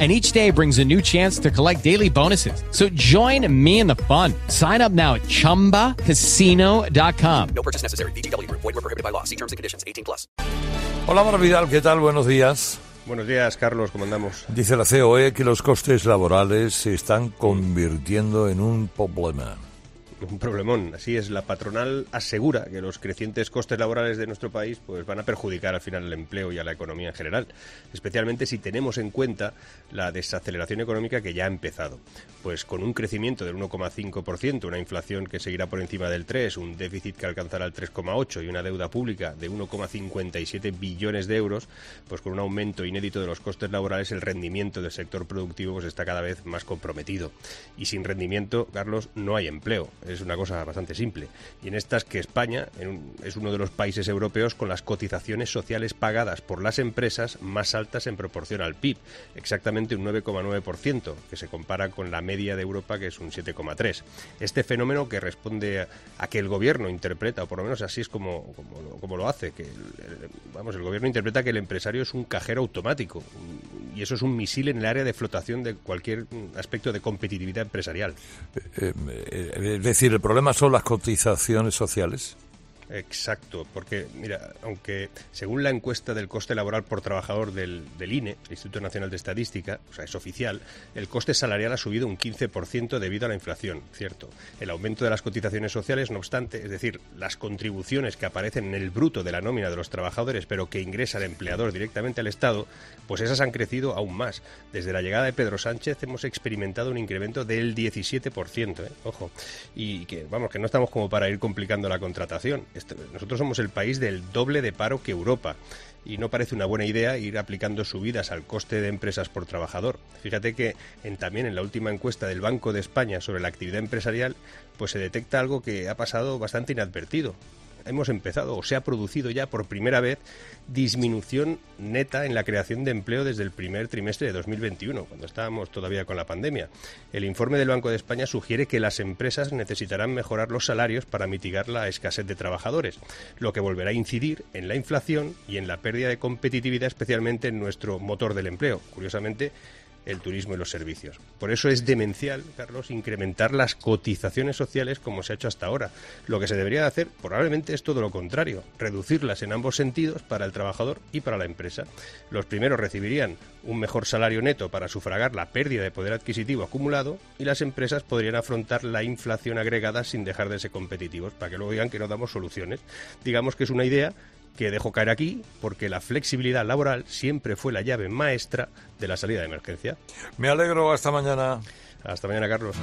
And each day brings a new chance to collect daily bonuses. So join me in the fun. Sign up now at chumbacasino.com. No purchase necessary. VGW Group. Void were prohibited by law. See terms and conditions. 18 plus. Hola, Mara Vidal, ¿qué tal? Buenos días. Buenos días, Carlos, ¿cómo andamos? Dice la COE que los costes laborales se están convirtiendo en un problema. Un problemón. Así es, la patronal asegura que los crecientes costes laborales de nuestro país pues, van a perjudicar al final el empleo y a la economía en general, especialmente si tenemos en cuenta la desaceleración económica que ya ha empezado. Pues con un crecimiento del 1,5%, una inflación que seguirá por encima del 3, un déficit que alcanzará el 3,8 y una deuda pública de 1,57 billones de euros, pues con un aumento inédito de los costes laborales el rendimiento del sector productivo pues, está cada vez más comprometido. Y sin rendimiento, Carlos, no hay empleo es una cosa bastante simple. Y en estas que España es uno de los países europeos con las cotizaciones sociales pagadas por las empresas más altas en proporción al PIB, exactamente un 9,9%, que se compara con la media de Europa que es un 7,3%. Este fenómeno que responde a, que el gobierno interpreta, o por lo menos así es como, como, lo hace, que vamos, el gobierno interpreta que el empresario es un cajero automático y eso es un misil en el área de flotación de cualquier aspecto de competitividad empresarial. Eh, eh, es decir, el problema son las cotizaciones sociales. Exacto, porque mira, aunque según la encuesta del coste laboral por trabajador del, del, INE, el Instituto Nacional de Estadística, o sea, es oficial, el coste salarial ha subido un 15% debido a la inflación, cierto. El aumento de las cotizaciones sociales, no obstante, es decir, las contribuciones que aparecen en el bruto de la nómina de los trabajadores, pero que ingresa el empleador directamente al Estado, pues esas han crecido aún más. Desde la llegada de Pedro Sánchez hemos experimentado un incremento del 17%, ¿eh? ojo, y que vamos, que no estamos como para ir complicando la contratación nosotros somos el país del doble de paro que Europa y no parece una buena idea ir aplicando subidas al coste de empresas por trabajador. Fíjate que en, también en la última encuesta del Banco de España sobre la actividad empresarial, pues se detecta algo que ha pasado bastante inadvertido hemos empezado o se ha producido ya por primera vez disminución neta en la creación de empleo desde el primer trimestre de 2021, cuando estábamos todavía con la pandemia. El informe del Banco de España sugiere que las empresas necesitarán mejorar los salarios para mitigar la escasez de trabajadores, lo que volverá a incidir en la inflación y en la pérdida de competitividad, especialmente en nuestro motor del empleo. Curiosamente, el turismo y los servicios. Por eso es demencial, Carlos, incrementar las cotizaciones sociales como se ha hecho hasta ahora. Lo que se debería hacer probablemente es todo lo contrario, reducirlas en ambos sentidos para el trabajador y para la empresa. Los primeros recibirían un mejor salario neto para sufragar la pérdida de poder adquisitivo acumulado y las empresas podrían afrontar la inflación agregada sin dejar de ser competitivos, para que luego digan que no damos soluciones. Digamos que es una idea que dejo caer aquí porque la flexibilidad laboral siempre fue la llave maestra de la salida de emergencia. Me alegro, hasta mañana. Hasta mañana, Carlos.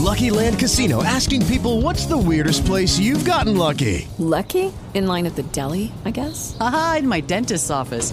Lucky Land Casino asking people what's the weirdest place you've gotten lucky? Lucky? In line at the deli, I guess. Aha, in my dentist's office.